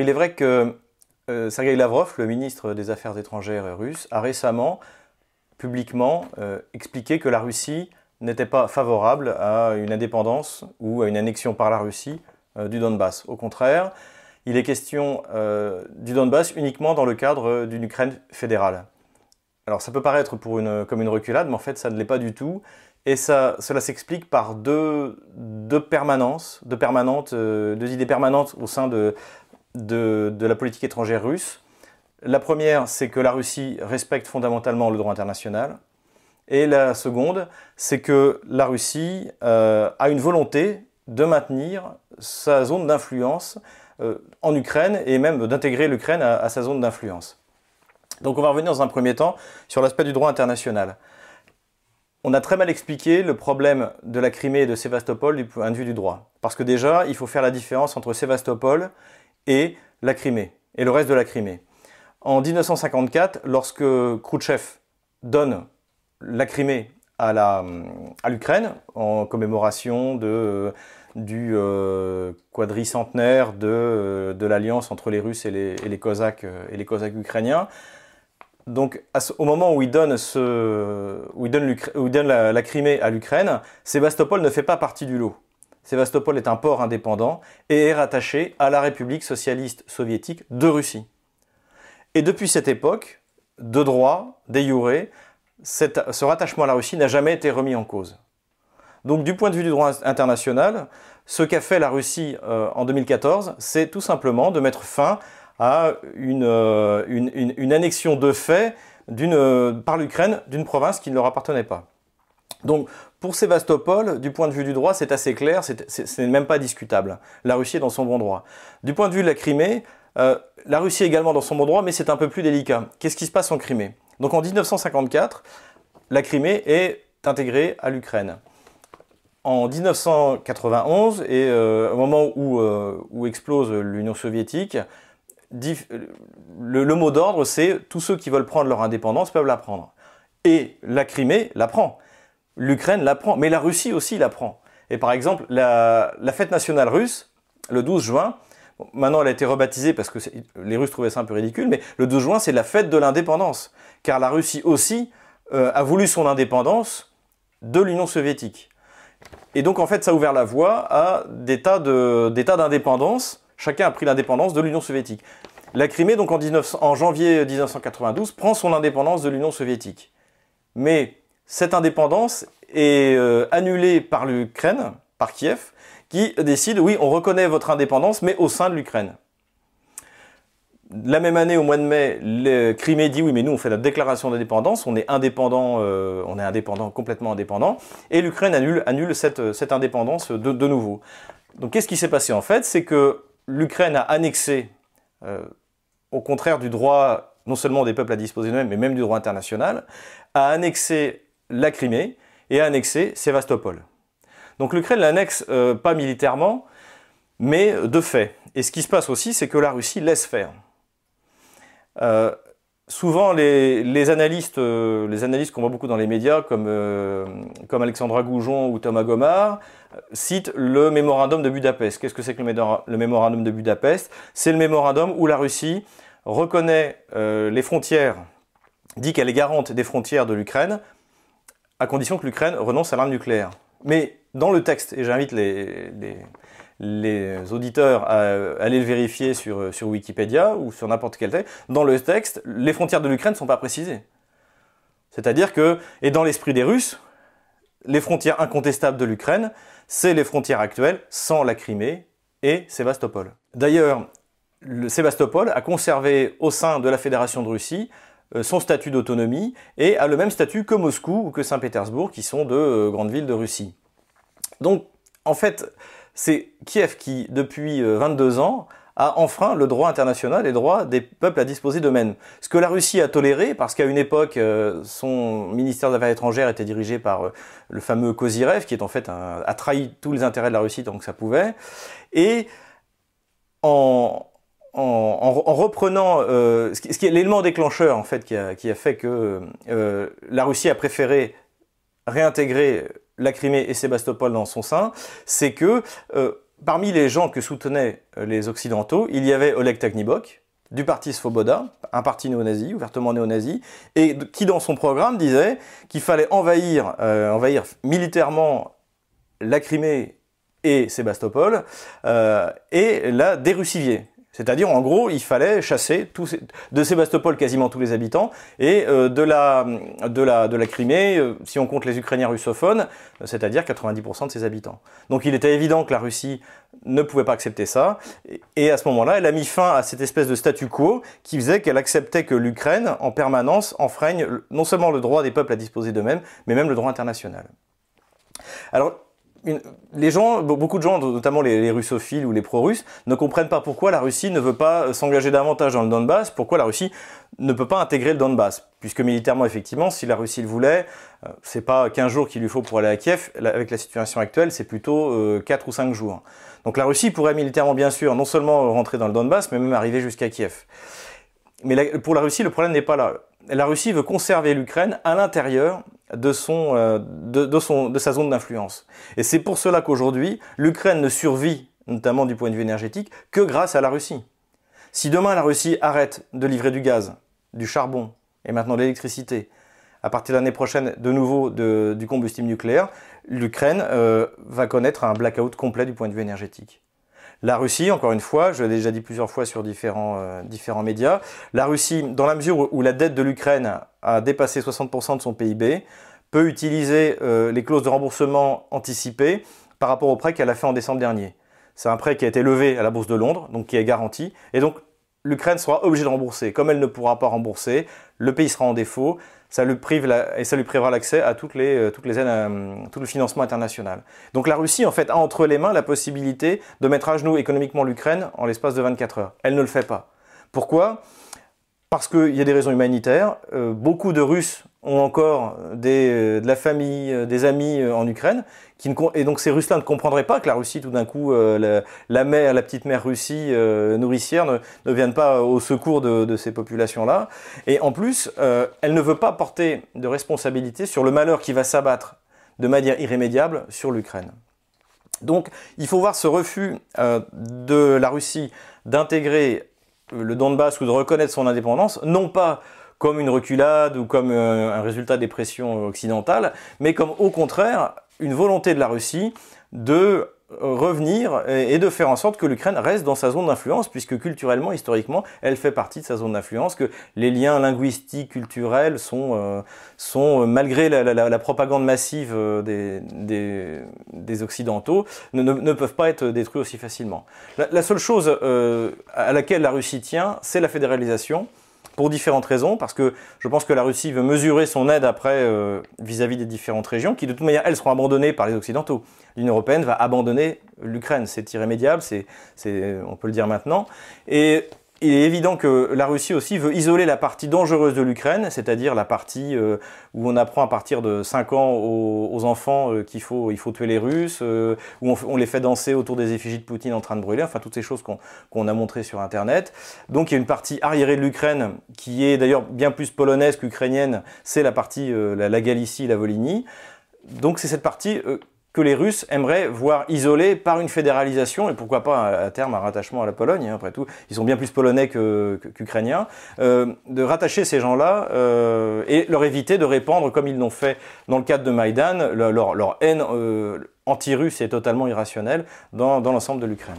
Il est vrai que euh, Sergei Lavrov, le ministre des Affaires étrangères russe, a récemment publiquement euh, expliqué que la Russie n'était pas favorable à une indépendance ou à une annexion par la Russie euh, du Donbass. Au contraire, il est question du Donbass uniquement dans le cadre d'une Ukraine fédérale. Alors ça peut paraître comme une reculade, mais en fait ça ne l'est pas du tout. Et cela s'explique par deux, deux, permanences, deux, permanentes, deux idées permanentes au sein de, de, la politique étrangère russe. La première, c'est que la Russie respecte fondamentalement le droit international. Et la seconde, c'est que la Russie euh, a une volonté de maintenir sa zone d'influence euh, en Ukraine et même d'intégrer l'Ukraine à, sa zone d'influence. Donc on va revenir dans un premier temps sur l'aspect du droit international. On a très mal expliqué le problème de la Crimée et de Sébastopol du point de vue du droit. Parce que déjà, il faut faire la différence entre Sébastopol et la Crimée, et le reste de la Crimée. En 1954, lorsque Khrouchtchev donne la Crimée à l'Ukraine, en commémoration de, du euh, quadricentenaire de, de l'alliance entre les Russes et les, Cosaques, et les Cosaques ukrainiens, donc, au moment où il donne, la, Crimée à l'Ukraine, Sébastopol ne fait pas partie du lot. Sébastopol est un port indépendant et est rattaché à la République socialiste soviétique de Russie. Et depuis cette époque, de droit, des jure, ce rattachement à la Russie n'a jamais été remis en cause. Donc du point de vue du droit international, ce qu'a fait la Russie euh, en 2014, c'est tout simplement de mettre fin à une, euh, une annexion de fait par l'Ukraine d'une province qui ne leur appartenait pas. Donc pour Sébastopol, du point de vue du droit, c'est assez clair, c'est même pas discutable. La Russie est dans son bon droit. Du point de vue de la Crimée, euh, la Russie est également dans son bon droit, mais c'est un peu plus délicat. Qu'est-ce qui se passe en Crimée? Donc en 1954, la Crimée est intégrée à l'Ukraine. En 1991, et euh, au moment euh, où, explose l'Union soviétique, le mot d'ordre, c'est tous ceux qui veulent prendre leur indépendance peuvent la prendre. Et la Crimée la prend l'Ukraine la prend, mais la Russie aussi la prend. Et par exemple, la, fête nationale russe, le 12 juin, maintenant elle a été rebaptisée parce que les Russes trouvaient ça un peu ridicule, mais le 12 juin c'est la fête de l'indépendance, car la Russie aussi euh, a voulu son indépendance de l'Union soviétique. Et donc en fait ça a ouvert la voie à des tas d'indépendance, chacun a pris l'indépendance de l'Union soviétique. La Crimée, donc en, en janvier 1992, prend son indépendance de l'Union soviétique. Mais cette indépendance est euh, annulée par l'Ukraine, par Kiev, qui décide, oui, on reconnaît votre indépendance, mais au sein de l'Ukraine. La même année, au mois de mai, le Crimée dit oui, mais nous on fait la déclaration d'indépendance, on est indépendant, euh, on est indépendant, complètement indépendant, et l'Ukraine annule, annule cette, indépendance de, nouveau. Donc qu'est-ce qui s'est passé en fait? C'est que l'Ukraine a annexé, euh, au contraire du droit non seulement des peuples à disposer d'eux-mêmes, mais même du droit international, a annexé la Crimée et a annexé Sébastopol. Donc l'Ukraine l'annexe euh, pas militairement, mais de fait. Et ce qui se passe aussi, c'est que la Russie laisse faire. Euh, souvent, les, analystes, euh, les analystes qu'on voit beaucoup dans les médias, comme, comme Alexandra Goujon ou Thomas Gomard, citent le mémorandum de Budapest. Qu'est-ce que c'est que le mémorandum de Budapest? C'est le mémorandum où la Russie reconnaît les frontières, dit qu'elle est garante des frontières de l'Ukraine, à condition que l'Ukraine renonce à l'arme nucléaire. Mais dans le texte, et j'invite les, auditeurs à aller le vérifier sur, Wikipédia ou sur n'importe quel texte, dans le texte, les frontières de l'Ukraine ne sont pas précisées. C'est-à-dire que, et dans l'esprit des Russes, les frontières incontestables de l'Ukraine, c'est les frontières actuelles sans la Crimée et Sébastopol. D'ailleurs, Sébastopol a conservé au sein de la Fédération de Russie son statut d'autonomie et a le même statut que Moscou ou que Saint-Pétersbourg, qui sont de euh, grandes villes de Russie. Donc, en fait, c'est Kiev qui, depuis 22 euh, ans, a enfreint le droit international et le droit des peuples à disposer d'eux-mêmes. Ce que la Russie a toléré, parce qu'à une époque, son ministère des Affaires étrangères était dirigé par le fameux Kozirev, qui est en fait a trahi tous les intérêts de la Russie tant que ça pouvait, et en, en, reprenant euh, ce qui est l'élément déclencheur en fait qui a, fait que euh, la Russie a préféré réintégrer la Crimée et Sébastopol dans son sein, c'est que euh, parmi les gens que soutenaient les Occidentaux, il y avait Oleg Taknibok, du parti Svoboda, un parti néo-nazi, ouvertement néo-nazi, et qui dans son programme disait qu'il fallait envahir, envahir militairement la Crimée et Sébastopol, et la dérussivier. C'est-à-dire, en gros, il fallait chasser de Sébastopol quasiment tous les habitants et euh, de, la, de, la, de la Crimée, euh, si on compte les Ukrainiens russophones, c'est-à-dire 90% de ses habitants. Donc il était évident que la Russie ne pouvait pas accepter ça. Et à ce moment-là, elle a mis fin à cette espèce de statu quo qui faisait qu'elle acceptait que l'Ukraine, en permanence, enfreigne non seulement le droit des peuples à disposer d'eux-mêmes, mais même le droit international. Alors, les gens, beaucoup de gens, notamment les, russophiles ou les pro-russes, ne comprennent pas pourquoi la Russie ne veut pas s'engager davantage dans le Donbass, pourquoi la Russie ne peut pas intégrer le Donbass. Puisque militairement, effectivement, si la Russie le voulait, euh, c'est pas 15 jours qu'il lui faut pour aller à Kiev, avec la situation actuelle, c'est plutôt 4 euh, ou 5 jours. Donc la Russie pourrait militairement, bien sûr, non seulement rentrer dans le Donbass, mais même arriver jusqu'à Kiev. Mais pour la Russie, le problème n'est pas là. La Russie veut conserver l'Ukraine à l'intérieur euh, de sa zone d'influence. Et c'est pour cela qu'aujourd'hui, l'Ukraine ne survit, notamment du point de vue énergétique, que grâce à la Russie. Si demain la Russie arrête de livrer du gaz, du charbon et maintenant de l'électricité, à partir de l'année prochaine de nouveau du combustible nucléaire, l'Ukraine euh, va connaître un blackout complet du point de vue énergétique. La Russie, encore une fois, je l'ai déjà dit plusieurs fois sur différents, euh, différents médias, la Russie, dans la mesure où la dette de l'Ukraine a dépassé 60% de son PIB, peut utiliser euh, les clauses de remboursement anticipées par rapport au prêt qu'elle a fait en décembre dernier. C'est un prêt qui a été levé à la Bourse de Londres, donc qui est garanti, et donc l'Ukraine sera obligée de rembourser. Comme elle ne pourra pas rembourser, le pays sera en défaut, ça et ça lui privera l'accès à toutes les, euh, euh, tout le financement international. Donc la Russie, en fait, a entre les mains la possibilité de mettre à genoux économiquement l'Ukraine en l'espace de 24 heures. Elle ne le fait pas. Pourquoi? Parce qu'il y a des raisons humanitaires. Euh, beaucoup de Russes ont encore des, de la famille, des amis en Ukraine, et donc ces Russes-là ne comprendraient pas que la Russie, tout d'un coup, la, mère, la petite mère Russie nourricière ne, ne, vienne pas au secours de, ces populations-là. Et en plus, elle ne veut pas porter de responsabilité sur le malheur qui va s'abattre de manière irrémédiable sur l'Ukraine. Donc il faut voir ce refus euh, de la Russie d'intégrer le Donbass ou de reconnaître son indépendance, non pas comme une reculade ou comme euh, un résultat des pressions occidentales, mais comme au contraire une volonté de la Russie de revenir et de faire en sorte que l'Ukraine reste dans sa zone d'influence, puisque culturellement, historiquement, elle fait partie de sa zone d'influence, que les liens linguistiques, culturels sont, euh, sont malgré la, propagande massive euh, des, des, Occidentaux, ne, ne, peuvent pas être détruits aussi facilement. La, seule chose euh, à laquelle la Russie tient, c'est la fédéralisation pour différentes raisons, parce que je pense que la Russie veut mesurer son aide après euh, vis-à-vis des différentes régions, qui de toute manière, elles seront abandonnées par les Occidentaux. L'Union européenne va abandonner l'Ukraine, c'est irrémédiable, c'est, on peut le dire maintenant. Et il est évident que la Russie aussi veut isoler la partie dangereuse de l'Ukraine, c'est-à-dire la partie euh, où on apprend à partir de 5 ans aux, enfants euh, qu'il faut, il faut tuer les Russes, euh, où on, les fait danser autour des effigies de Poutine en train de brûler, enfin toutes ces choses qu'on a montrées sur Internet. Donc il y a une partie arriérée de l'Ukraine qui est d'ailleurs bien plus polonaise qu'ukrainienne, c'est la partie, la, la, Galicie, la Volhynie. Donc c'est cette partie que les Russes aimeraient voir isolés par une fédéralisation, et pourquoi pas à terme un rattachement à la Pologne, hein, après tout, ils sont bien plus polonais qu'ukrainiens, euh, de rattacher ces gens-là euh, et leur éviter de répandre, comme ils l'ont fait dans le cadre de Maïdan, leur, haine euh, anti-russe et totalement irrationnelle dans l'ensemble de l'Ukraine.